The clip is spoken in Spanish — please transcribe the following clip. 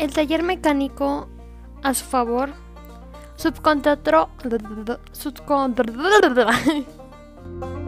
El taller mecánico, a su favor, subcontrató... subcontrató